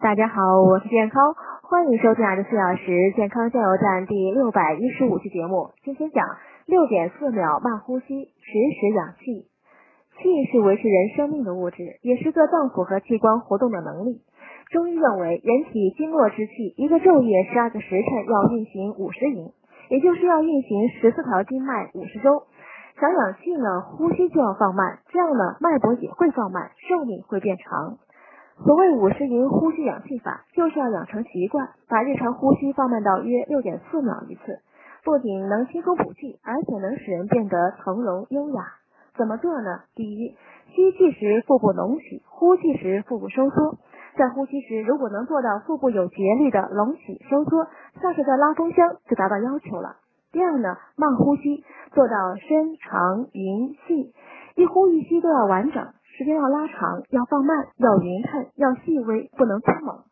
大家好，我是健康，欢迎收听二十四小时健康加油站第六百一十五期节目。今天讲六点四秒慢呼吸，实时氧气。气是维持人生命的物质，也是各脏腑和器官活动的能力。中医认为，人体经络之气，一个昼夜十二个时辰要运行五十营，也就是要运行十四条经脉五十周。想氧气呢，呼吸就要放慢，这样呢，脉搏也会放慢，寿命会变长。所谓五十营呼吸氧气法，就是要养成习惯，把日常呼吸放慢到约六点四秒一次，不仅能轻松补气，而且能使人变得从容优雅。怎么做呢？第一，吸气时腹部隆起，呼气时腹部收缩。在呼吸时，如果能做到腹部有节律的隆起收缩，像是在拉风箱，就达到要求了。第二呢，慢呼吸，做到深长匀细，一呼一吸都要完整。时间要拉长，要放慢，要匀称，要细微，不能匆猛。